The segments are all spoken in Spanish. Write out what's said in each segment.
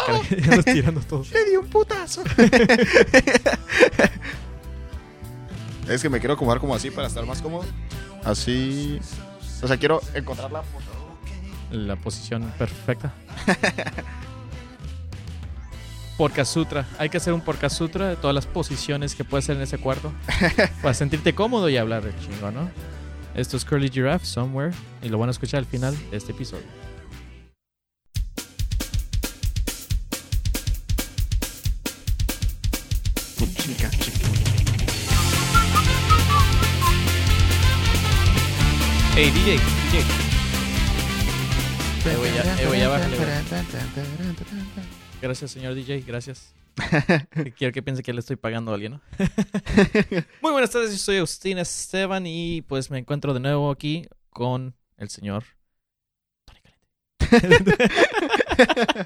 Ah, caray, ya andas tirando todo. Le di un putazo. es que me quiero acomodar como así para estar más cómodo. Así. O sea, quiero encontrar la foto. La posición perfecta. Porca Sutra. Hay que hacer un Porca Sutra de todas las posiciones que puedes hacer en ese cuarto. para sentirte cómodo y hablar de chingo, ¿no? Esto es Curly Giraffe, Somewhere. Y lo van a escuchar al final de este episodio. Hey, DJ, DJ. Eh, ya, eh, ya bájale. Gracias, señor DJ, gracias. Quiero que piense que le estoy pagando a alguien, ¿no? Muy buenas tardes, yo soy Agustín Esteban y pues me encuentro de nuevo aquí con el señor Tony Caliente.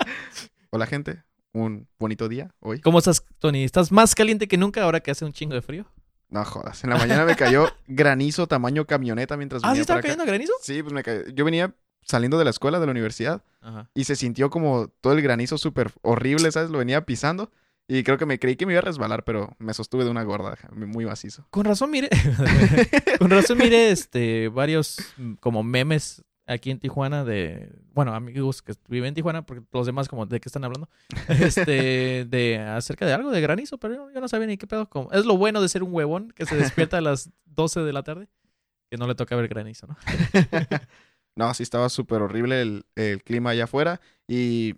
Hola, gente. Un bonito día hoy. ¿Cómo estás, Tony? ¿Estás más caliente que nunca ahora que hace un chingo de frío? No jodas. En la mañana me cayó granizo tamaño camioneta mientras ¿Ah, venía sí estaba acá. cayendo granizo? Sí, pues me cayó. Yo venía saliendo de la escuela, de la universidad, Ajá. y se sintió como todo el granizo súper horrible, ¿sabes? Lo venía pisando. Y creo que me creí que me iba a resbalar, pero me sostuve de una gorda, muy macizo. Con razón, mire. con razón, mire, este, varios mm, como memes aquí en Tijuana de, bueno, amigos que viven en Tijuana, porque los demás como de qué están hablando, este, de acerca de algo de granizo, pero yo, no sabía ni qué pedo. Como, es lo bueno de ser un huevón que se despierta a las 12 de la tarde, que no le toca ver granizo, ¿no? No, sí estaba súper horrible el, el clima allá afuera. Y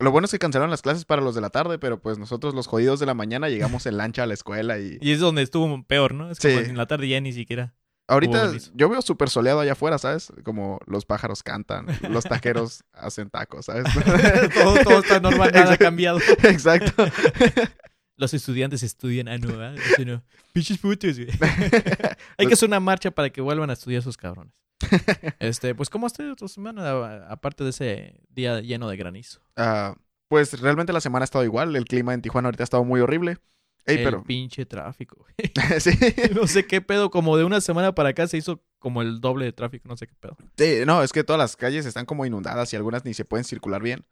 lo bueno es que cancelaron las clases para los de la tarde, pero pues nosotros los jodidos de la mañana llegamos en lancha a la escuela y... Y es donde estuvo peor, ¿no? Es como Sí. en la tarde ya ni siquiera. Ahorita yo veo súper soleado allá afuera, ¿sabes? Como los pájaros cantan, los taqueros hacen tacos, ¿sabes? todo, todo está normal, nada ha cambiado. Exacto. Los estudiantes estudian a. Eso no. Pinches putos, güey. Hay que hacer una marcha para que vuelvan a estudiar esos cabrones. Este, pues, ¿cómo ha estado tu semana? Aparte de ese día lleno de granizo. Ah, pues realmente la semana ha estado igual. El clima en Tijuana ahorita ha estado muy horrible. Ey, el pero... pinche tráfico, sí. No sé qué pedo, como de una semana para acá se hizo como el doble de tráfico, no sé qué pedo. Sí, no, es que todas las calles están como inundadas y algunas ni se pueden circular bien.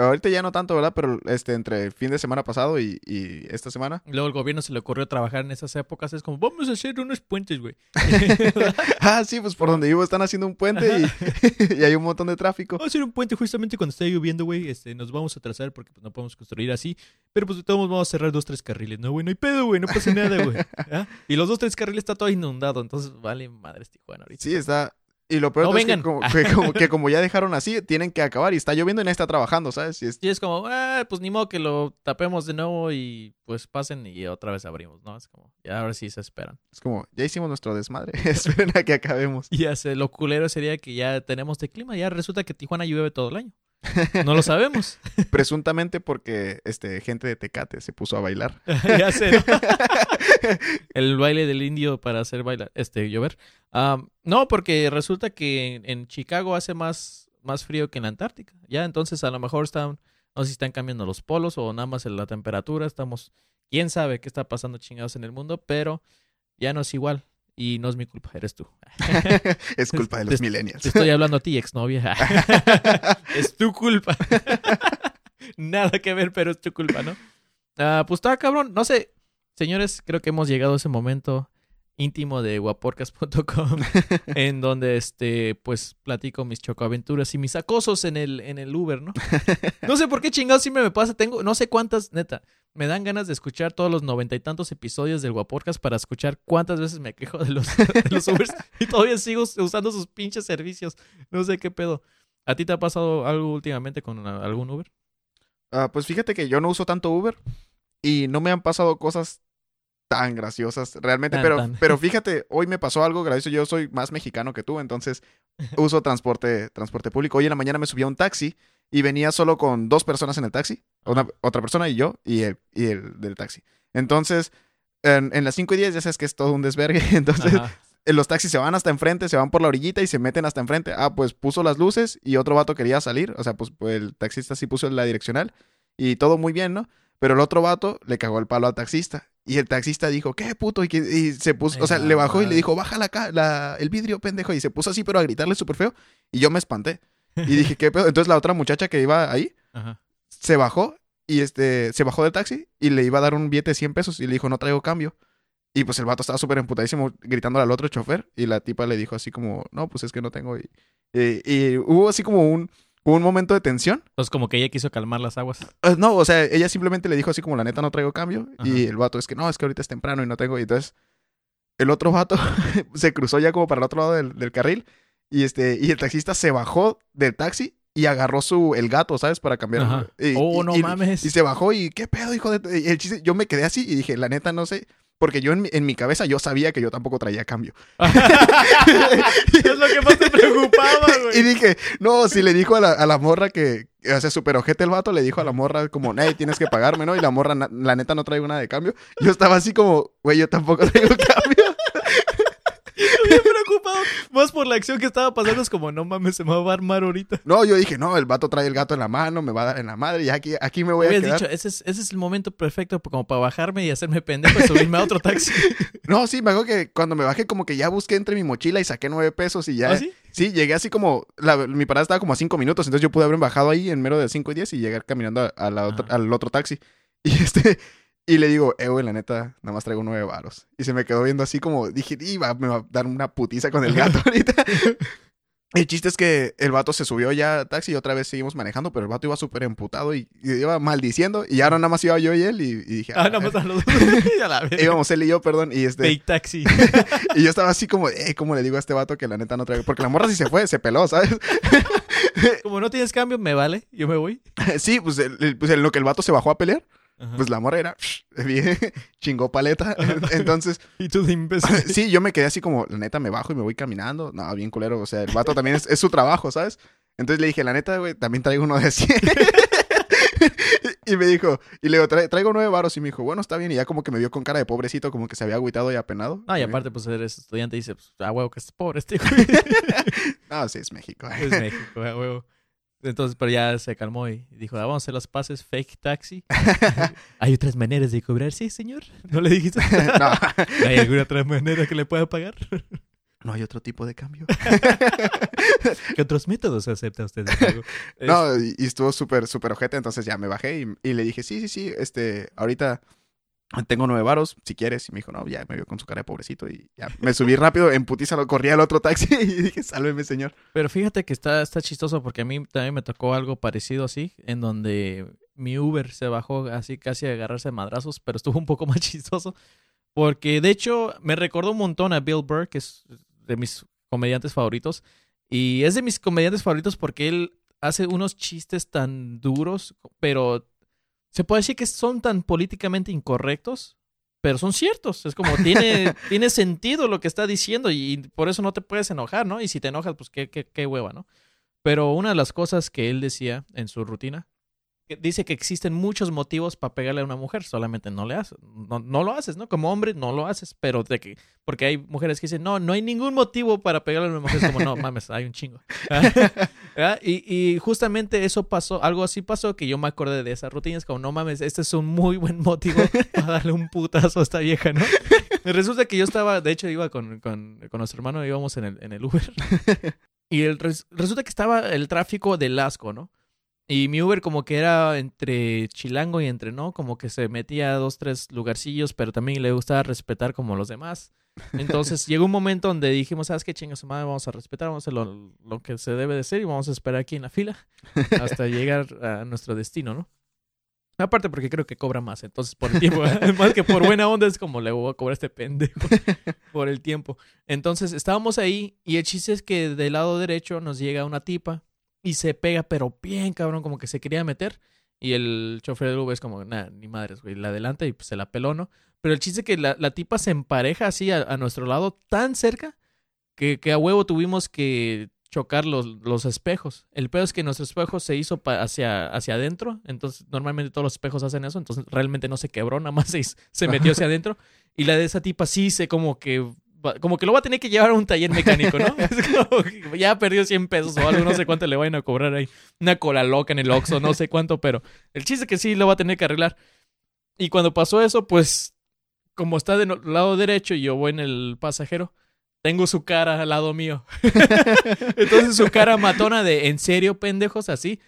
Ahorita ya no tanto, ¿verdad? Pero este, entre el fin de semana pasado y, y esta semana. Luego el gobierno se le ocurrió trabajar en esas épocas. Es como, vamos a hacer unos puentes, güey. Ah, sí, pues por donde vivo están haciendo un puente y, y hay un montón de tráfico. Vamos a hacer un puente justamente cuando esté lloviendo, güey. Este, nos vamos a atrasar porque pues, no podemos construir así. Pero pues de todos modos vamos a cerrar dos, tres carriles. No, güey, no hay pedo, güey. No pasa nada, güey. ¿Ah? Y los dos, tres carriles está todo inundado. Entonces, vale, madres Tijuana ahorita. Sí, está. Y lo peor No es que como, que, como, que como ya dejaron así, tienen que acabar y está lloviendo y nadie está trabajando, ¿sabes? Y es- Y es como, ah, pues ni modo que lo tapemos de nuevo y pues pasen y otra vez abrimos, ¿no? Es como, ya ahora sí se esperan. es como, ya hicimos nuestro desmadre. Esperen a que acabemos. Y ya sé, lo culero sería que ya tenemos de clima. Ya resulta que Tijuana llueve todo el año. No lo sabemos. Presuntamente porque este, gente de Tecate se puso a bailar. ya sé. ¿no? El baile del indio para hacer bailar, este, llover. No, porque resulta que en, en Chicago hace más, más frío que en la Antártica. Ya, entonces a lo mejor están, no sé si están cambiando los polos o nada más en la temperatura. Estamos, quién sabe qué está pasando chingados en el mundo, pero ya no es igual. Y no es mi culpa, eres tú. es culpa de los Te- millennials. Te estoy hablando a ti, exnovia. es tu culpa. Nada que ver, pero es tu culpa, ¿no? Ah, pues está cabrón. No sé, señores, creo que hemos llegado a ese momento íntimo de guaporcas.com en donde este pues platico mis chocoaventuras y mis acosos en el en el Uber, ¿no? No sé por qué chingados siempre me pasa, tengo no sé cuántas, neta, me dan ganas de escuchar todos los noventa y tantos episodios del Guaporcas para escuchar cuántas veces me quejo de los, de los Ubers y todavía sigo usando sus pinches servicios. No sé qué pedo. ¿A ti te ha pasado algo últimamente con algún Uber? Ah, pues fíjate que yo no uso tanto Uber y no me han pasado cosas tan graciosas realmente, Tan, pero, tan. pero fíjate, hoy me pasó algo gracioso. Yo soy más mexicano que tú, entonces uso transporte, transporte público. Hoy en la mañana me subí a un taxi y venía solo con dos personas en el taxi, una- otra persona y yo y el, y el del taxi. Entonces, en, en las 5 y 10 ya sabes que es todo un desvergue, entonces Ajá. los taxis se van hasta enfrente, se van por la orillita y se meten hasta enfrente. Ah, pues puso las luces y otro vato quería salir. O sea, pues, pues, el taxista sí puso la direccional y todo muy bien, ¿no? Pero el otro vato le cagó el palo al taxista. Y el taxista dijo, ¿qué puto? Y, que- y se puso, Ay, o sea, le bajó y le dijo, baja la, la- el vidrio, pendejo. Y se puso así, pero a gritarle súper feo. Y yo me espanté. Y dije, ¿qué pedo? Entonces la otra muchacha que iba ahí Ajá. se bajó y este, se bajó del taxi y le iba a dar un billete de 100 pesos y le dijo, no traigo cambio. Y pues el vato estaba súper emputadísimo gritándole al otro chofer y la tipa le dijo así como, no, pues es que no tengo. Y, y- y hubo así como un, un momento de tensión. Entonces, como que ella quiso calmar las aguas. Eh, no, o sea, ella simplemente le dijo así como, la neta no traigo cambio. Y el vato es que no, es que ahorita es temprano y no tengo. Y entonces el otro vato se cruzó ya como para el otro lado del, del carril y, este, y el taxista se bajó del taxi y agarró su, el gato, ¿sabes? Para cambiar. Y- oh, y- no y- mames. y se bajó y, ¿qué pedo, hijo de...? Y el chiste, yo me quedé así y dije, la neta, no sé. Porque yo en mi, en mi cabeza yo sabía que yo tampoco traía cambio. es lo que más te preocupaba, güey. Y dije, no, si le dijo a la, a la morra que, o sea, super ojete el vato, le dijo a la morra como, hey, tienes que pagarme, ¿no? Y la morra, na- la neta, no traigo nada de cambio. Yo estaba así como, güey, yo tampoco traigo cambio. Más por la acción que estaba pasando. Es como, no mames, se me va a armar ahorita. No, yo dije, no, el vato trae el gato en la mano, me va a dar en la madre y aquí, aquí me voy a quedar. dicho, ese es, ese es el momento perfecto como para bajarme y hacerme pendejo y subirme a otro taxi. No, sí, me acuerdo que cuando me bajé como que ya busqué entre mi mochila y saqué nueve pesos y ya... ¿Ah, sí? Sí, llegué así como, la- mi parada estaba como a cinco minutos, entonces yo pude haber bajado ahí en mero de cinco y diez y llegar caminando a, a la otra- Ajá. al otro taxi. Y este, y le digo, eh, güey, la neta, nada más traigo nueve varos. Y se me quedó viendo así como, dije, iba, me va a dar una putiza con el gato ahorita. El chiste es que el vato se subió ya al taxi y otra vez seguimos manejando, pero el vato iba súper emputado y, y iba maldiciendo. Y ahora nada más iba yo y él y, y dije, Ah, "Ah, nada más a los dos. A la verga. íbamos él y yo, perdón. Y este, Fake taxi. y yo estaba así como, eh, ¿cómo le digo a este vato que la neta no traigo? Porque la morra sí se fue, se peló, ¿sabes? Como no tienes cambio, me vale. Yo me voy. Sí, pues, el- el- pues en lo que el vato se bajó a pelear, Ajá. pues la morra era bien chingó paleta. Entonces, y tú de imbécil. sí, yo me quedé así como, la neta, me bajo y me voy caminando. No, bien culero. O sea, el vato también es, es su trabajo, ¿sabes? Entonces le dije, la neta, güey, también traigo uno de 100. y me dijo, y le digo, "Tra- traigo nueve varos. Y me dijo, bueno, está bien. Y ya como que me vio con cara de pobrecito, como que se había agüitado y apenado. No, y aparte, pues eres estudiante y dices, pues, a huevo que es pobre este güey. No, sí, es México. es México, a huevo. Entonces, pero ya se calmó y dijo, ah, vamos a hacer las pases, fake taxi. ¿Hay otras maneras de cobrar? Sí, señor. ¿No le dijiste? no, ¿Hay alguna otra manera que le pueda pagar? no hay otro tipo de cambio. ¿Qué otros métodos acepta usted? de pago? Es- No, y, y estuvo súper, súper ojete, entonces ya me bajé y, y le dije, sí, sí, sí, este, ahorita tengo nueve varos, si quieres. Y me dijo, no, ya me vio con su cara de pobrecito y ya me subí rápido, en putiza lo corrí al otro taxi y dije, sálveme, señor. Pero fíjate que está, está chistoso porque a mí también me tocó algo parecido así, en donde mi Uber se bajó así casi a agarrarse a madrazos, pero estuvo un poco más chistoso. Porque de hecho me recordó un montón a Bill Burr, que es de mis comediantes favoritos. Y es de mis comediantes favoritos porque él hace unos chistes tan duros, pero se puede decir que son tan políticamente incorrectos, pero son ciertos. Es como, tiene, tiene sentido lo que está diciendo y por eso no te puedes enojar, ¿no? Y si te enojas, pues qué, qué, qué hueva, ¿no? Pero una de las cosas que él decía en su rutina, que dice que existen muchos motivos para pegarle a una mujer, solamente no le haces, no, no lo haces, ¿no? Como hombre no lo haces, pero de que, porque hay mujeres que dicen, no, no hay ningún motivo para pegarle a una mujer, es como, no, mames, hay un chingo. y, justamente eso pasó, algo así pasó que yo me acordé de esa rutina, es como, no mames, este es un muy buen motivo para darle un putazo a esta vieja, ¿no? Resulta que yo estaba, de hecho iba con, con, con nuestro hermano, íbamos en el, en el Uber. Y resulta que estaba el tráfico del asco, ¿no? Y mi Uber como que era entre chilango y entre no, como que se metía a dos, tres lugarcillos, pero también le gustaba respetar como los demás. Entonces llegó un momento donde dijimos, ¿sabes qué chingas madre? Vamos a respetar, vamos a hacer lo, lo que se debe de ser y vamos a esperar aquí en la fila hasta llegar a nuestro destino, ¿no? Aparte porque creo que cobra más, entonces por el tiempo, más que por buena onda es como le voy a cobrar a este pendejo por el tiempo. Entonces estábamos ahí y el chiste es que del lado derecho nos llega una tipa y se pega, pero bien cabrón, como que se quería meter. Y el chofer del Uber es como, nada, ni madres, güey, la adelanta y pues se la peló, ¿no? Pero el chiste es que la, la tipa se empareja así a, a nuestro lado tan cerca que, que a huevo tuvimos que chocar los, los espejos. El peor es que nuestro espejo se hizo pa- hacia, hacia adentro, entonces normalmente todos los espejos hacen eso, entonces realmente no se quebró, nada más se, se metió hacia adentro. Y la de esa tipa sí se como que como que lo va a tener que llevar a un taller mecánico, ¿no? Es como que ya perdió 100 pesos o algo, no sé cuánto le vayan a cobrar ahí. Una cola loca en el Oxxo, no sé cuánto, pero el chiste es que sí lo va a tener que arreglar. Y cuando pasó eso, pues como está del lado derecho y yo voy en el pasajero, tengo su cara al lado mío. Entonces su cara matona de, ¿en serio, pendejos? Así.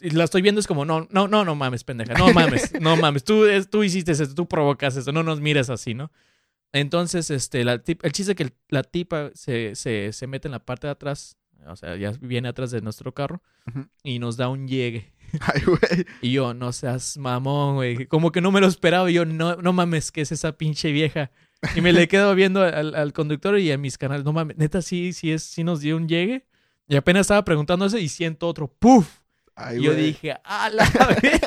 Y la estoy viendo, es como, no, no, no, no mames, pendeja. No mames, no mames. Tú, es- tú hiciste eso, tú provocas eso. No nos mires así, ¿no? Entonces, este, la tip- el chiste es que la tipa se, se, se mete en la parte de atrás. O sea, ya viene atrás de nuestro carro y nos da un llegue. Ay, güey. Y yo, no seas mamón, güey. Como que no me lo esperaba. Y yo, no, no mames, que es esa pinche vieja. Y me le quedo viendo al, al conductor y a mis canales. No mames, neta, sí, sí, es, sí nos dio un llegue. Y apenas estaba preguntando eso y siento otro. ¡Puf! Ay, y yo dije, ¡a la verga".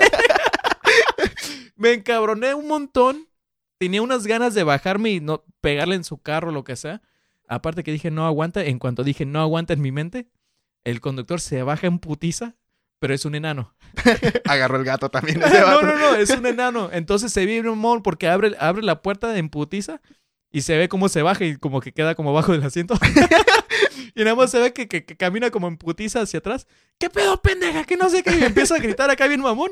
Me encabroné un montón. Tenía unas ganas de bajarme y no pegarle en su carro o lo que sea. Aparte que dije, no aguanta. En cuanto dije, no aguanta en mi mente, el conductor se baja en putiza, pero es un enano. Agarró el gato también ese no, no, no, es un enano. Entonces se vive un mon porque abre, abre la puerta de emputiza y se ve cómo se baja y como que queda como abajo del asiento. y nada más se ve que, que- que camina como en putiza hacia atrás. ¿Qué pedo, pendeja? Que no sé qué. Y empieza a gritar acá bien mamón.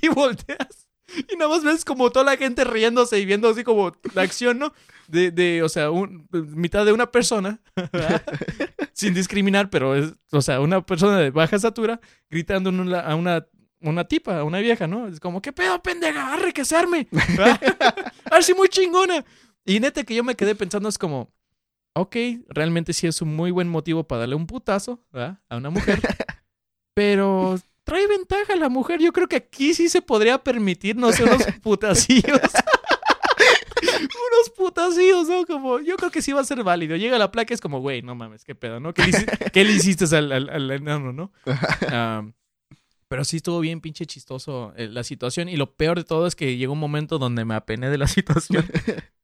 y volteas. Y nada más ves como toda la gente riéndose y viendo así como la acción, ¿no? De, de o sea, un- mitad de una persona, ¿verdad? sin discriminar, pero es, o sea, una persona de baja estatura gritando una- a una, una tipa, a una vieja, ¿no? Es como, ¿qué pedo, pendeja? ¡Arre, que se arme! Muy chingona. Y neta que yo me quedé pensando, es como, ok, realmente sí es un muy buen motivo para darle un putazo ¿verdad? a una mujer, pero trae ventaja la mujer. Yo creo que aquí sí se podría permitir, no sé, unos putacillos. unos putacillos, ¿no? Como, yo creo que sí va a ser válido. Llega la placa y es como, güey, no mames, qué pedo, ¿no? ¿Qué le, hici- qué le hiciste al, al- al enano, no? Pero sí estuvo bien pinche chistoso eh, la situación. Y lo peor de todo es que llegó un momento donde me apené de la situación.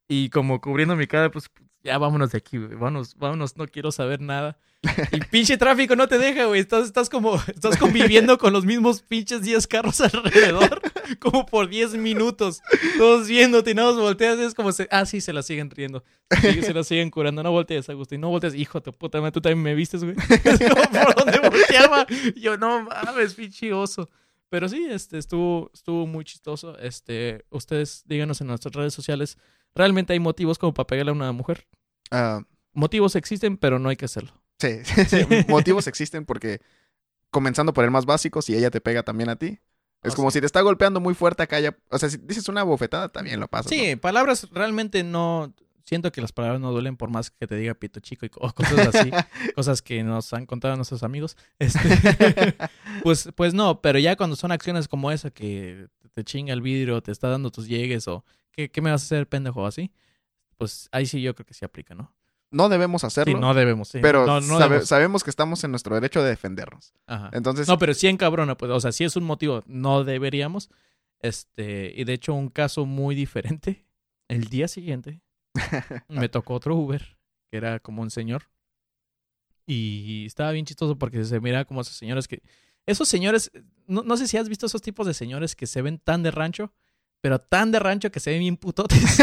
y como cubriendo mi cara, pues ya vámonos de aquí. Vámonos, vámonos, no quiero saber nada. Y pinche tráfico no te deja, güey. Estás, estás como, estás conviviendo con los mismos pinches 10 carros alrededor, como por 10 minutos. Todos viéndote y nada más volteas es como, se, ah, sí, se la siguen riendo. Se la siguen curando. No voltees, Agustín, no voltees. Hijo de puta tú también me vistes, güey. Es como, ¿Por dónde volteaba? Yo, no mames, pinche oso. Pero sí, este, estuvo, estuvo muy chistoso. Este, ustedes díganos en nuestras redes sociales, ¿realmente hay motivos como para pegarle a una mujer? Ah, Motivos existen, pero no hay que hacerlo. sí, sí, motivos existen porque, comenzando por el más básico, si ella te pega también a ti, es Oh, como si te está golpeando muy fuerte acá ya. O sea, si dices una bofetada, también lo pasas. Sí, palabras realmente no. Siento que las palabras no duelen por más que te diga pito chico y o cosas así, cosas que nos han contado nuestros amigos. Este, pues, pues no, pero ya cuando son acciones como esa que te chinga el vidrio, te está dando tus llegues o ¿qué, qué me vas a hacer, pendejo? Así, pues ahí sí yo creo que sí aplica, ¿no? No debemos hacerlo, Sí, no debemos, sí. pero no, no sabe- debemos. sabemos que estamos en nuestro derecho de defendernos. Ajá. Entonces, No, pero sí encabrona, pues, o sea, sí es un motivo, no deberíamos. Este, y de hecho, un caso muy diferente. El día siguiente me tocó otro Uber, que era como un señor. Y estaba bien chistoso porque se mira como esos señores que. Esos señores, no, no sé si has visto esos tipos de señores que se ven tan de rancho, pero tan de rancho que se ven bien putotes.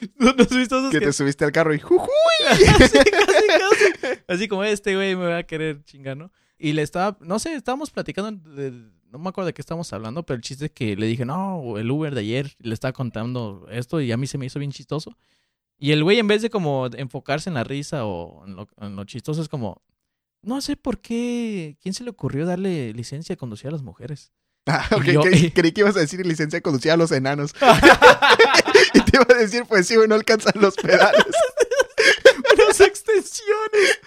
¿No, no has visto esos que que- te subiste al carro y ¡juju! Así, casi, casi. Así como este güey me va a querer chingar, ¿no? Y le estaba, no sé, estábamos platicando, de- no me acuerdo de qué estábamos hablando, pero el chiste es que le dije, no, el Uber de ayer, le estaba contando esto y a mí se me hizo bien chistoso. Y el güey, en vez de como enfocarse en la risa o en lo, en lo chistoso, es como, no sé por qué, ¿quién se le ocurrió darle licencia de conducir a las mujeres? Ah, yo- creí que ibas a decir licencia de conducir a los enanos. y te iba a decir, pues sí, güey, no alcanzan los pedales. Unas extensiones.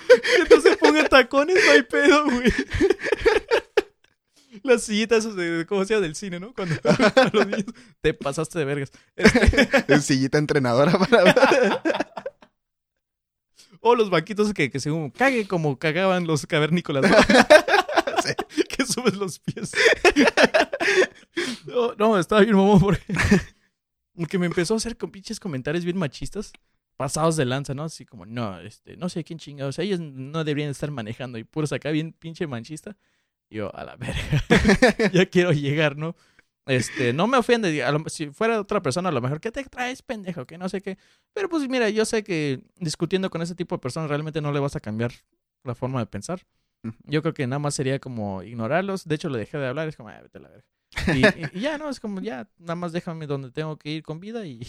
No se pongan tacones, no hay pedo, güey. Las sillitas esas de, ¿cómo se llama? Del cine, ¿no? Cuando los niños te pasaste de vergas. Este, Es sillita entrenadora para... o los banquitos que, que según cague como cagaban los cavernícolas, ¿no? Sí. Subes los pies. no, no, estaba bien mamón porque... porque me empezó a hacer con pinches comentarios bien machistas. Pasados de lanza, ¿no? Así como, no, este, no sé quién chingados. Ellos no deberían estar manejando. Y puros acá bien pinche manchista. Yo, a la verga. ya quiero llegar, ¿no? Este, no me ofende. lo- si fuera otra persona, a lo mejor, ¿qué te traes, pendejo? Que no sé qué. Pero pues mira, yo sé que discutiendo con ese tipo de personas realmente no le vas a cambiar la forma de pensar. Yo creo que nada más sería como ignorarlos. De hecho, le dejé de hablar. Es como, "Ah, vete a la verga. Y, y- y ya, ¿no? Es como, ya, nada más déjame donde tengo que ir con vida y,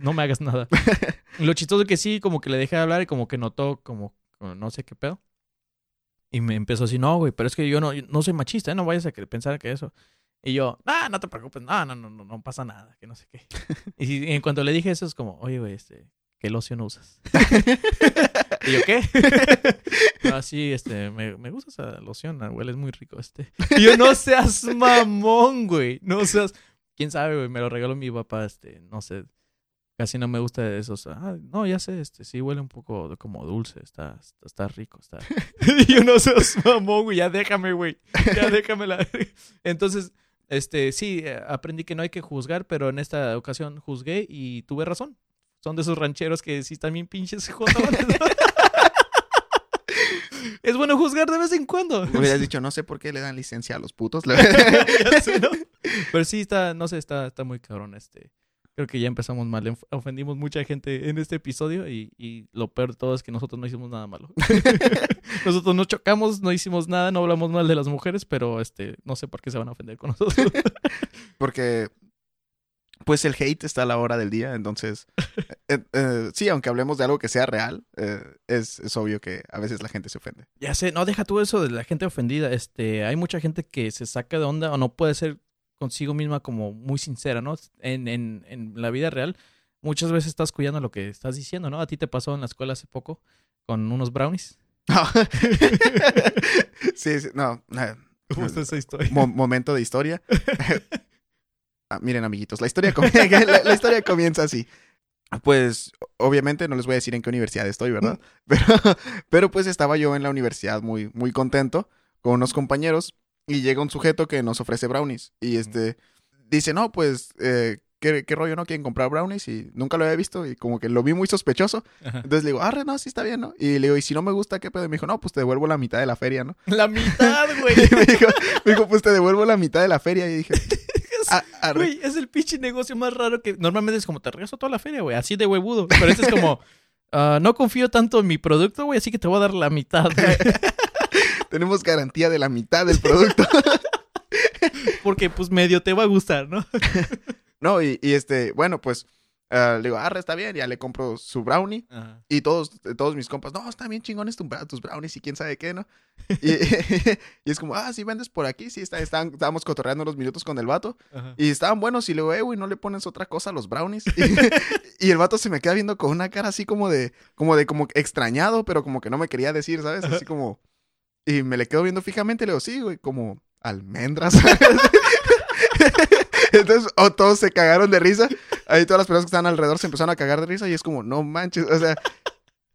no me hagas nada. Lo chistoso es que sí, como que le dejé de hablar y como que notó como, como no sé qué pedo. Y me empezó así, no, güey, pero es que yo no, no soy machista, ¿eh? no vayas a pensar que eso. Y yo, ah, no te preocupes, no, no, no, no, no pasa nada, que no sé qué. y, en cuanto le dije eso, es como, oye, güey, este, ¿qué loción usas? y yo, ¿qué? no, sí, este, me, me gusta esa loción, ah, huele muy rico, este. Y yo, no seas mamón, güey, no seas... ¿Quién sabe, güey? Me lo regaló mi papá, este, no sé, casi no me gusta de esos. Ah, no, ya sé, este, sí huele un poco de- como dulce, está, está, está rico, está. y yo no seas mamón, güey, ya déjame, güey, ya déjame la... Entonces, este, sí, eh, aprendí que no hay que juzgar, pero en esta ocasión juzgué y tuve razón. Son de esos rancheros que sí están bien pinches jodones. es bueno juzgar de vez en cuando. Hubieras dicho, no sé por qué le dan licencia a los putos. Sé, ¿no? Pero sí está, no sé, está, está muy cabrón este. Creo que ya empezamos mal. Ofendimos mucha gente en este episodio y, y lo peor de todo es que nosotros no hicimos nada malo. nosotros no chocamos, no hicimos nada, no hablamos mal de las mujeres, pero este, no sé por qué se van a ofender con nosotros. Porque, pues el hate está a la hora del día, entonces, eh, eh, sí, aunque hablemos de algo que sea real, eh, es, es obvio que a veces la gente se ofende. ya sé, no deja tú eso de la gente ofendida. Este, hay mucha gente que se saca de onda o no puede ser consigo misma como muy sincera, ¿no? En, en, en la vida real, muchas veces estás cuidando lo que estás diciendo, ¿no? A ti te pasó en la escuela hace poco con unos brownies. sí, sí, no. ¿Cómo está esa historia? mo- momento de historia. Ah, miren, amiguitos, la historia, la, la historia comienza así. Pues, obviamente, no les voy a decir en qué universidad estoy, ¿verdad? Pero, pero pues estaba yo en la universidad muy, muy contento con unos compañeros y llega un sujeto que nos ofrece brownies y este dice, no, pues, eh, ¿qué, qué rollo no quieren comprar brownies? Y nunca lo había visto y como que lo vi muy sospechoso. Ajá. Entonces le digo, arre, no, sí está bien, ¿no? Y le digo, y si no me gusta, ¿qué pedo? Y me dijo, no, pues te devuelvo la mitad de la feria, ¿no? La mitad, güey. Y me dijo, me dijo, pues te devuelvo la mitad de la feria. Y dije, Güey, es el pinche negocio más raro que normalmente es como te regreso toda la feria, güey, así de huevudo. Pero este es como, ah, no confío tanto en mi producto, güey, así que te voy a dar la mitad, güey. tenemos garantía de la mitad del producto. Porque pues medio te va a gustar, ¿no? no, y, y este, bueno, pues ah, le digo, arre, está bien, ya le compro su brownie. Ajá. Y todos, todos mis compas, no, están bien chingones tus brownies y quién sabe qué, ¿no? Y, y es como, ah, sí vendes por aquí, sí, está, están, estábamos cotorreando unos minutos con el vato. Ajá. Y estaban buenos y luego, eh, güey, ¿no le pones otra cosa a los brownies? Y, y el vato se me queda viendo con una cara así como de, como de, como extrañado, pero como que no me quería decir, ¿sabes? Así como... Y me le quedo viendo fijamente y le digo, sí, güey, como almendras. Entonces, oh, todos se cagaron de risa. Ahí todas las personas que estaban alrededor se empezaron a cagar de risa y es como, no manches, o sea...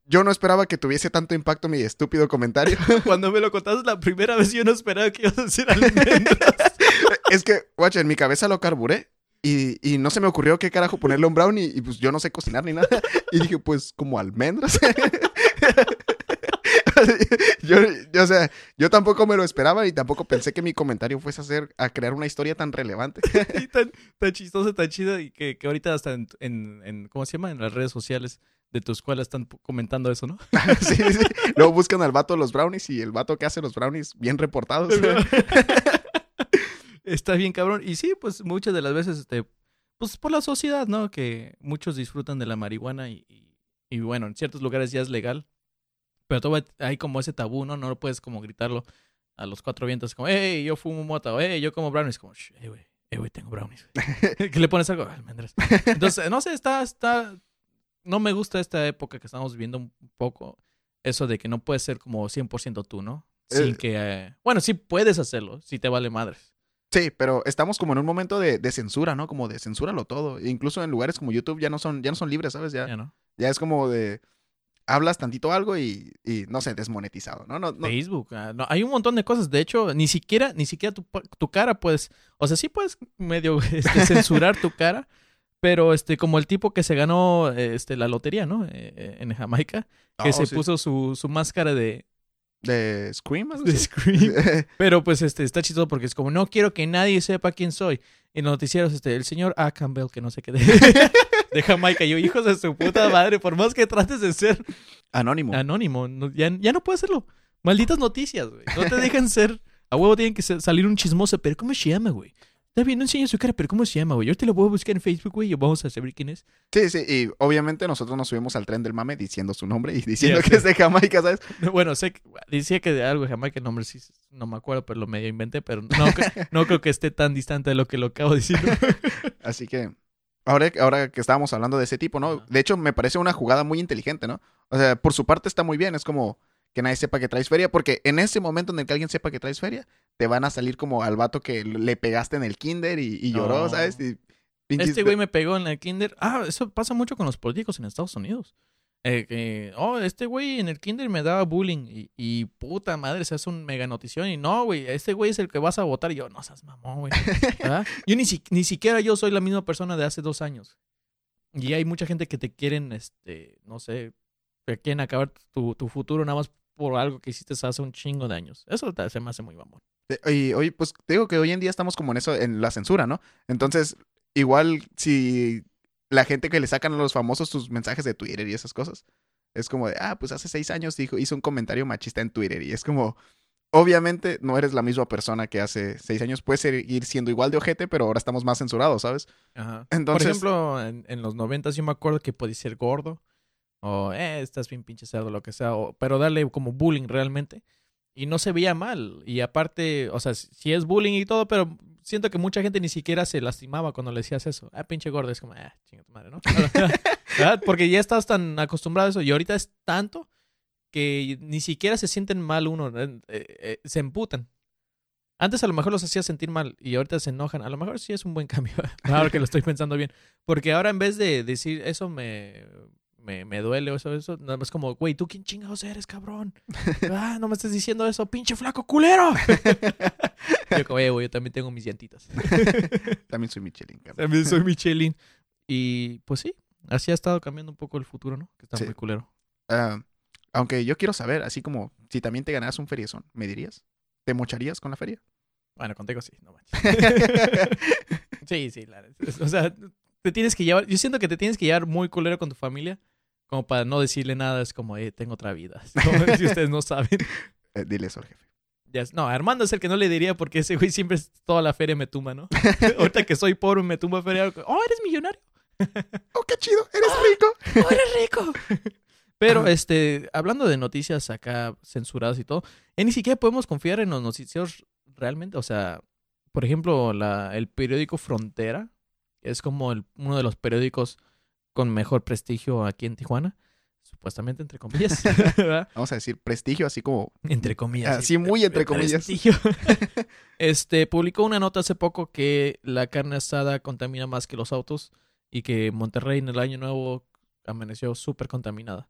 Yo no esperaba que tuviese tanto impacto mi estúpido comentario. Cuando me lo contaste la primera vez, yo no esperaba que ibas a decir almendras. es que, guacha, en mi cabeza lo carburé y, y no se me ocurrió qué carajo ponerle un brownie y pues yo no sé cocinar ni nada. Y dije, pues, como almendras. yo, yo, o sea, yo tampoco me lo esperaba y tampoco pensé que mi comentario fuese a hacer, a crear una historia tan relevante. y tan, tan chistoso, tan chido, y que, que ahorita hasta en, en, en- ¿cómo se llama? En las redes sociales de tu escuela están comentando eso, ¿no? sí, sí. Luego buscan al vato de los brownies y el vato que hace los brownies bien reportados. Está bien cabrón. Y sí, pues muchas de las veces, este, pues por la sociedad, ¿no? Que muchos disfrutan de la marihuana y, y, y bueno, en ciertos lugares ya es legal. Pero todavía hay como ese tabú, ¿no? No lo puedes como gritarlo a los cuatro vientos, como, hey, yo fumo mota, o hey, yo como brownies, como, "Shh, hey, güey, hey, güey, tengo brownies. güey". que le pones algo, almendras. Entonces, no sé, está, está, no me gusta esta época que estamos viviendo un poco, eso de que no puedes ser como 100% tú, ¿no? Sin Eh. que, eh, bueno, sí puedes hacerlo, si te vale madres. Sí, pero estamos como en un momento de, de censura, ¿no? Como de censúralo todo. Incluso en lugares como YouTube ya no son, ya no son libres, ¿sabes? Ya, Ya, ¿no? ya es como de hablas tantito algo y, y no sé, desmonetizado, ¿no? no, no Facebook, ah, no, hay un montón de cosas. De hecho, ni siquiera, ni siquiera tu, tu cara puedes, o sea, sí puedes medio este, censurar tu cara, pero este, como el tipo que se ganó este, la lotería, ¿no? Eh, eh, en Jamaica, que Oh, se sí. puso su, su máscara de, de Scream, algo de. Scream. Pero pues este está chistoso porque es como no quiero que nadie sepa quién soy. Y en los noticieros, este, el señor A. Campbell, que no sé qué de, de Jamaica. Yo, hijos de su puta madre, por más que trates de ser Anónimo. anónimo, no- ya, ya no puedes hacerlo. Malditas noticias, güey. No te dejan ser. A huevo tienen que ser- salir un chismoso, pero ¿cómo se llama, güey? Está bien, no enseña su cara, pero ¿cómo se llama, güey? Yo te lo voy a buscar en Facebook, güey, y vamos a saber quién es. Sí, sí, y obviamente nosotros nos subimos al tren del mame diciendo su nombre y diciendo que es de Jamaica, ¿sabes? Bueno, sé que decía que de algo jamás que el nombre sí no me acuerdo, pero lo medio inventé, pero no, no creo que esté tan distante de lo que lo acabo de decir. Así que, ahora, ahora que estábamos hablando de ese tipo, ¿no? De hecho, me parece una jugada muy inteligente, ¿no? O sea, por su parte está muy bien, es como que nadie sepa que traes feria, porque en ese momento en el que alguien sepa que traes feria, te van a salir como al vato que le pegaste en el kinder y, y lloró. ¿sabes? Y Este güey me pegó en el kinder. Ah, eso pasa mucho con los políticos en Estados Unidos. Eh, que, oh, este güey en el kinder me daba bullying y, y puta madre, se hace un mega notición y no, güey, este güey es el que vas a votar y yo, no seas mamón, güey. Yo ni, si- ni siquiera yo soy la misma persona de hace dos años. Y hay mucha gente que te quieren, este, no sé, que quieren acabar tu, tu futuro nada más por algo que hiciste hace un chingo de años. Eso se me hace muy mamón. Eh, Y hoy, pues te digo que hoy en día estamos como en eso, en la censura, ¿no? Entonces, igual si la gente que le sacan a los famosos sus mensajes de Twitter y esas cosas, es como de, ah, pues hace seis años dijo, hizo un comentario machista en Twitter y es como, obviamente no eres la misma persona que hace seis años, puedes seguir siendo igual de ojete, pero ahora estamos más censurados, ¿sabes? Ajá. Entonces- Por ejemplo, en, en los noventas yo me acuerdo que podía ser gordo. O, eh, estás bien pinche cerdo, lo que sea. o- pero darle como bullying realmente. Y no se veía mal. Y aparte, o sea, sí es bullying y todo, pero siento que mucha gente ni siquiera se lastimaba cuando le decías eso. Ah, pinche gordo. Es como, ah, chinga tu madre, ¿no? Porque ya estás tan acostumbrado a eso. Y ahorita es tanto que ni siquiera se sienten mal uno. eh, eh, se emputan. Antes a lo mejor los hacía sentir mal y ahorita se enojan. A lo mejor sí es un buen cambio. ahora que lo estoy pensando bien. Porque ahora en vez de decir eso me, me, me duele o eso, eso, nada más como, güey, ¿tú quién chingados eres, cabrón? Ah, no me estés diciendo eso, pinche flaco culero. yo como, "Eh, güey, yo también tengo mis llantitas. También soy Michelin, cabrón. también soy Michelin. Y pues sí, así ha estado cambiando un poco el futuro, ¿no? Que está Sí. muy culero. Ah, aunque yo quiero saber, así como, si también te ganaras un feriezón, ¿me dirías? ¿Te mocharías con la feria? Bueno, contigo sí, no manches. Sí, sí, la. O sea, te tienes que llevar, yo siento que te tienes que llevar muy culero con tu familia, como para no decirle nada, es como, eh, tengo otra vida. Como si ustedes no saben. Eh, dile eso al jefe. Ya no, Armando es el que no le diría porque ese güey siempre es toda la feria me tumba, ¿no? Ahorita que soy pobre me tumba feria. Oh, eres millonario. ¡Oh, qué chido! ¡Eres rico! ¡Oh, eres rico! Pero, este, hablando de noticias acá censuradas y todo, eh, ni siquiera podemos confiar en los noticieros realmente. O sea, por ejemplo, la, el periódico Frontera, es como el- uno de los periódicos con mejor prestigio aquí en Tijuana, supuestamente, entre comillas. ¿verdad? Vamos a decir prestigio, así como entre comillas. Así muy entre comillas. prestigio. este, publicó una nota hace poco que la carne asada contamina más que los autos y que Monterrey en el año nuevo amaneció súper contaminada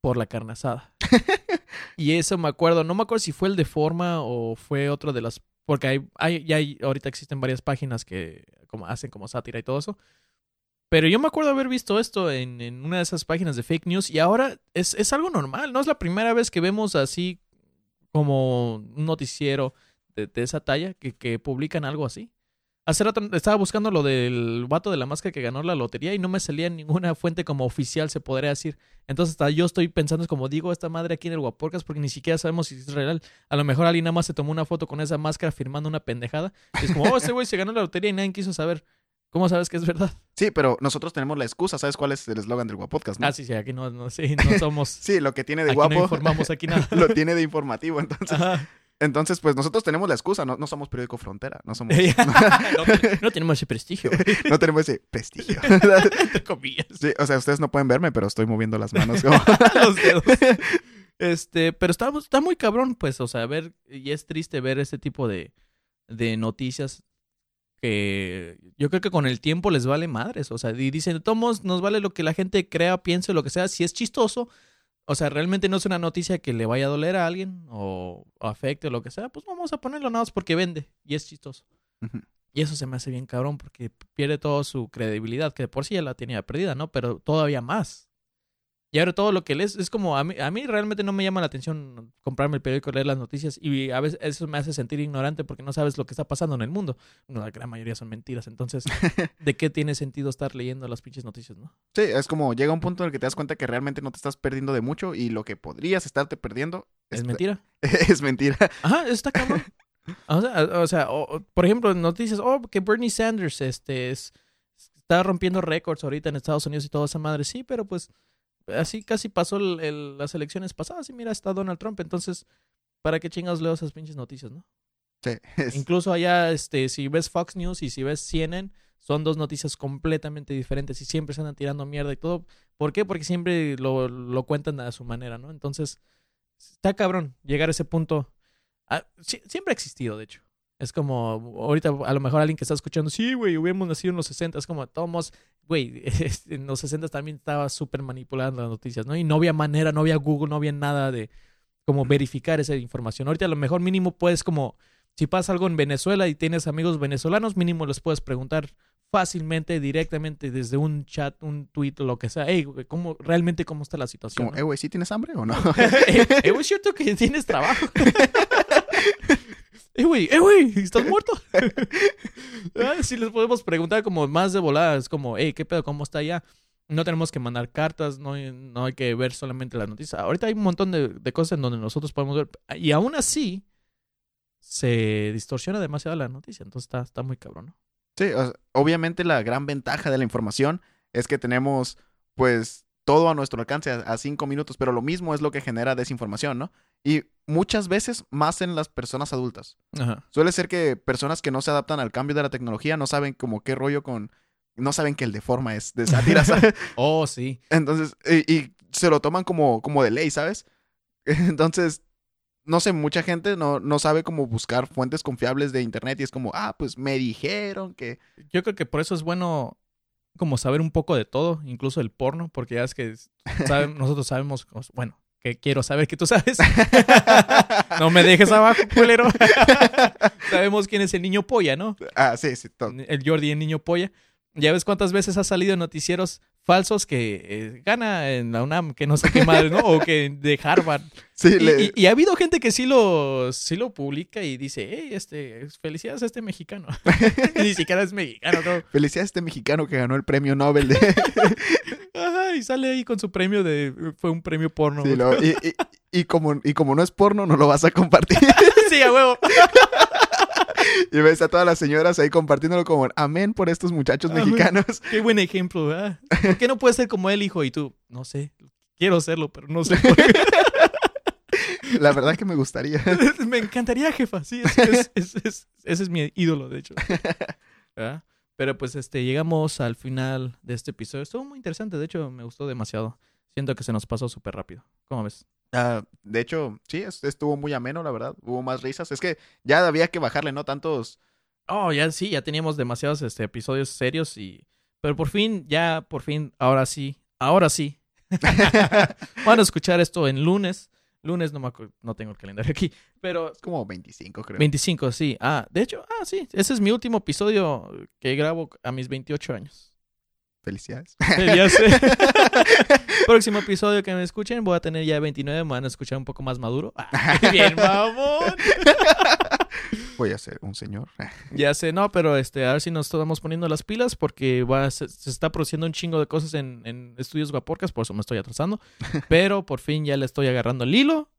por la carne asada. y eso me acuerdo, no me acuerdo si fue el de forma o fue otro de las porque hay, hay ya hay ahorita existen varias páginas que como hacen como sátira y todo eso. Pero yo me acuerdo haber visto esto en, en una de esas páginas de fake news y ahora es, es algo normal, no es la primera vez que vemos así como un noticiero de, de esa talla que, que publican algo así. Hace rato estaba buscando lo del vato de la máscara que ganó la lotería y no me salía ninguna fuente como oficial, se podría decir. Entonces hasta yo estoy pensando, es como digo esta madre aquí en el Guaporcas porque ni siquiera sabemos si es real. A lo mejor alguien nada más se tomó una foto con esa máscara firmando una pendejada. Y es como, oh, ese güey se ganó la lotería y nadie quiso saber. ¿Cómo sabes que es verdad? Sí, pero nosotros tenemos la excusa. ¿Sabes cuál es el eslogan del Guapodcast, no? Ah, sí, sí, aquí no, no, sí, no somos... Sí, lo que tiene de aquí guapo no informamos aquí nada. lo tiene de informativo. Entonces, Ajá. Entonces, pues nosotros tenemos la excusa. No, no somos periódico frontera. No somos. no, no tenemos ese prestigio, no tenemos ese prestigio. Sí, o sea, ustedes no pueden verme, pero estoy moviendo las manos. como- los dedos. Este, pero está, está muy cabrón, pues, o sea, ver, y es triste ver este tipo de, de noticias que yo creo que con el tiempo les vale madres, o sea, y dicen, tomos, nos vale lo que la gente crea, piense, lo que sea, si es chistoso, o sea, realmente no es una noticia que le vaya a doler a alguien o, o afecte o lo que sea, pues vamos a ponerlo nada más porque vende y es chistoso. Y eso se me hace bien cabrón porque pierde toda su credibilidad, que de por sí ya la tenía perdida, ¿no? Pero todavía más. Y ahora todo lo que lees es como, a mí, a mí realmente no me llama la atención comprarme el periódico, leer las noticias y a veces eso me hace sentir ignorante porque no sabes lo que está pasando en el mundo. No, la gran mayoría son mentiras, entonces, ¿de qué tiene sentido estar leyendo las pinches noticias, no? Sí, es como llega un punto en el que te das cuenta que realmente no te estás perdiendo de mucho y lo que podrías estarte perdiendo ¿Es es, mentira? es mentira. Ajá, está cabrón. O sea, o sea o, por ejemplo, noticias, oh, que Bernie Sanders este, es- está rompiendo récords ahorita en Estados Unidos y toda esa madre. Sí, pero pues así casi pasó el- el- las elecciones pasadas y mira, está Donald Trump. Entonces, ¿para qué chingados leo esas pinches noticias, no? Sí, es- Incluso allá, este, si ves Fox News y si ves CNN, son dos noticias completamente diferentes y siempre se andan tirando mierda y todo. ¿Por qué? Porque siempre lo, lo cuentan a su manera, ¿no? Entonces, está cabrón llegar a ese punto. Ah, siempre ha existido, de hecho. Es como, ahorita a lo mejor alguien que está escuchando, sí, güey, hubiéramos nacido en los 60, es como, todos, güey, este, en los 60 también estaba súper manipulando las noticias, ¿no? Y no había manera, no había Google, no había nada de como verificar esa información. Ahorita a lo mejor mínimo puedes como, si pasa algo en Venezuela y tienes amigos venezolanos, mínimo les puedes preguntar fácilmente, directamente, desde un chat, un tweet lo que sea, hey, ¿cómo, realmente cómo está la situación? como, ¿no? eh, güey, ¿sí tienes hambre o no? eh, güey, es cierto que tienes trabajo. Eh, güey, eh, güey, ¿estás muerto? ah, sí les podemos preguntar como más de volada, es como, hey, ¿qué pedo? ¿Cómo está allá? No tenemos que mandar cartas, no hay, no hay que ver solamente las noticias. Ahorita hay un montón de, de cosas en donde nosotros podemos ver. Y aún así, se distorsiona demasiado la noticia. Entonces está, está muy cabrón, ¿no? Sí, obviamente la gran ventaja de la información es que tenemos, pues, todo a nuestro alcance a, a cinco minutos, pero lo mismo es lo que genera desinformación, ¿no? Y muchas veces más en las personas adultas. Ajá. Suele ser que personas que no se adaptan al cambio de la tecnología no saben como qué rollo con... No saben que el de forma es de sátira, ¿sabes? Oh, sí. Entonces, y, y se lo toman como, como de ley, ¿sabes? Entonces, no sé, mucha gente no, no sabe cómo buscar fuentes confiables de internet y es como, ah, pues me dijeron que... Yo creo que por eso es bueno como saber un poco de todo, incluso el porno, porque ya es que saben- nosotros sabemos, bueno, que quiero saber que tú sabes. no me dejes abajo, culero. Sabemos quién es el niño polla, ¿no? Ah, sí, sí, todo. El Jordi, el niño polla. Ya ves cuántas veces ha salido en noticieros falsos que eh, gana en la UNAM, que no sé qué madre, ¿no? O que de Harvard. Sí, Y, le- y- y ha habido gente que sí lo, sí lo publica y dice, hey, este, felicidades a este mexicano. ni siquiera es mexicano, ¿no? Felicidades a este mexicano que ganó el premio Nobel de... Ajá, y sale ahí con su premio de. Fue un premio porno. Sí, lo- y- y como, y como no es porno, no lo vas a compartir. Sí, a huevo. y ves a todas las señoras ahí compartiéndolo como, amén por estos muchachos Amén. mexicanos. Qué buen ejemplo, ¿verdad? ¿Por qué no puedes ser como él, hijo? Y tú, no sé, quiero serlo, pero no sé por qué. La verdad que me gustaría. Me encantaría, jefa. Sí, es- es- ese es mi ídolo, de hecho. ¿Verdad? Pero pues este, llegamos al final de este episodio. Estuvo muy interesante, de hecho, me gustó demasiado. Siento que se nos pasó súper rápido. ¿Cómo ves? Ah, de hecho, sí, es- estuvo muy ameno, la verdad. Hubo más risas. Es que ya había que bajarle, ¿no? Tantos... Oh, ya sí, ya teníamos demasiados este, episodios serios y... Pero por fin, ya, por fin, ahora sí, ahora sí. Van a escuchar esto en lunes. Lunes no me acuerdo, no tengo el calendario aquí, pero como 25, creo. 25, sí. Ah, de hecho, ah, sí, ese es mi último episodio que grabo a mis 28 años. Felicidades. Ya sé. Próximo episodio que me escuchen, voy a tener ya 29, me van a escuchar un poco más maduro. Ah, bien, mamón. Voy a ser un señor. Ya sé, no, pero este, a ver si nos estamos poniendo las pilas porque va, se, se está produciendo un chingo de cosas en, en estudios Guaporcas, por eso me estoy atrasando. Pero por fin ya le estoy agarrando el hilo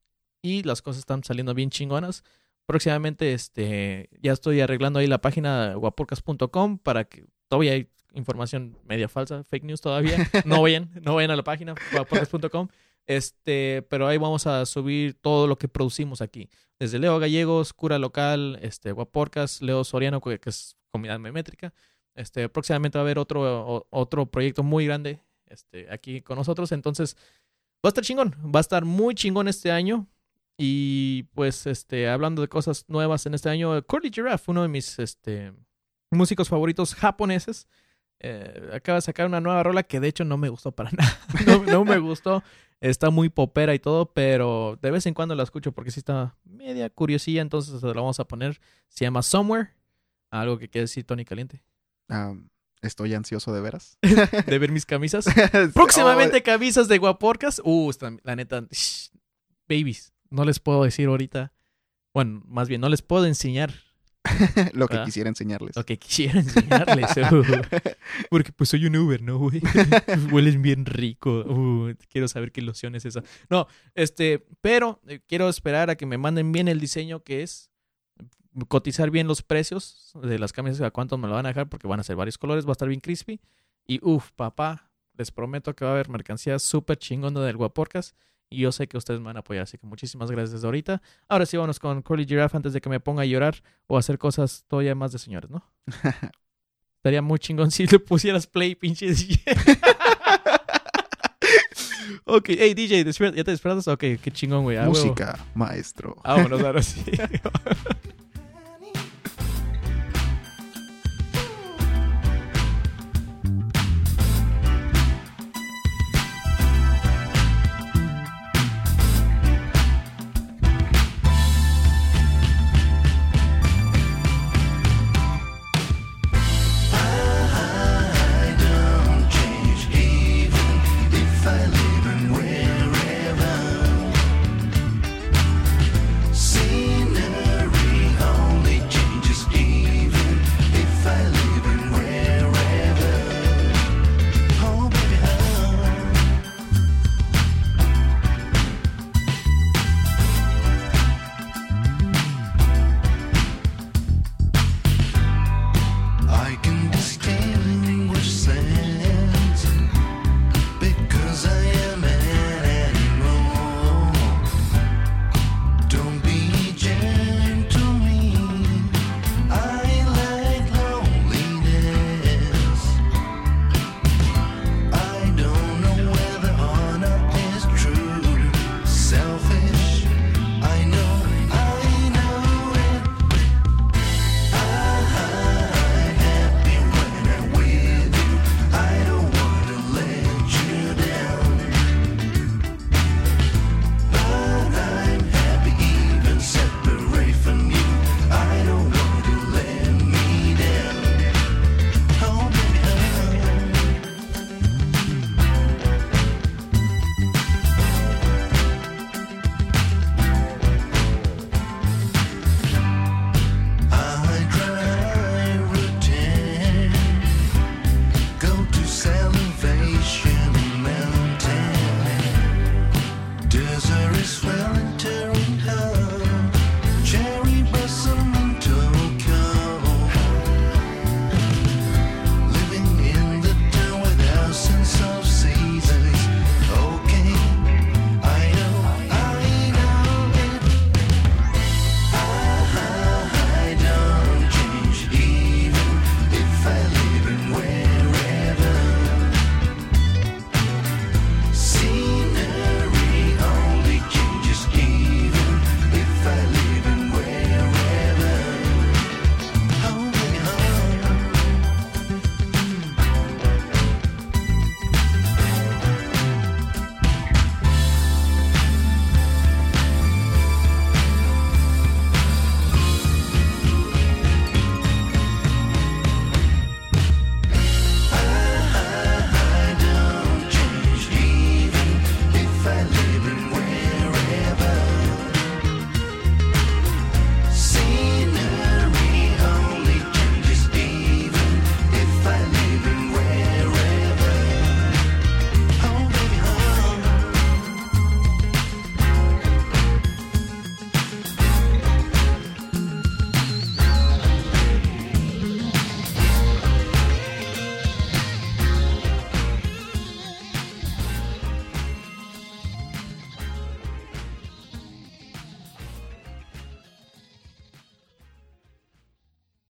y las cosas están saliendo bien chingonas. Próximamente, este, ya estoy arreglando ahí la página guaporcas.com para que todavía hay información media falsa, fake news todavía. No vayan, no vayan a la página guaporcas.com. Este, pero ahí vamos a subir todo lo que producimos aquí. Desde Leo Gallegos, Cura Local, este, Guaporcas, Leo Soriano, que que es comida memétrica. Este, próximamente va a haber otro, otro proyecto muy grande este, aquí con nosotros. Entonces, va a estar chingón. Va a estar muy chingón este año. Y pues, este, hablando de cosas nuevas en este año, Curly Giraffe, uno de mis este, músicos favoritos japoneses, eh, acaba de sacar una nueva rola que de hecho no me gustó para nada. no, no me gustó. Está muy popera y todo, pero de vez en cuando la escucho porque sí está media curiosilla, entonces se la vamos a poner. Se llama Somewhere, algo que quiere decir Tony Caliente. Ah, estoy ansioso de veras. De ver mis camisas. Próximamente camisas de Guaporcas. Uh, la neta, shh, babies, no les puedo decir ahorita. Bueno, más bien, no les puedo enseñar Oh, lo que ¿verdad? quisiera enseñarles. lo que quisiera enseñarles. uh, porque pues soy un Uber, ¿no, güey? Huelen bien rico. Uh, quiero saber qué loción es esa. No, este, pero eh, quiero esperar a que me manden bien el diseño que es. cotizar bien los precios de las camisas, a cuánto me lo van a dejar, porque van a ser varios colores, va a estar bien crispy. Y uff, papá, les prometo que va a haber mercancía súper chingona del Guaporcas. Y yo sé que ustedes me van a apoyar, así que muchísimas gracias desde ahorita. Ahora sí, vámonos con Curly Giraffe antes de que me ponga a llorar o a hacer cosas todavía más de señores, ¿no? Estaría muy chingón si le pusieras play, pinche DJ. ok, hey DJ, ¿ya te despertas? Ok, qué chingón, güey. Ah, huevo. Música, maestro. Vámonos ahora sí.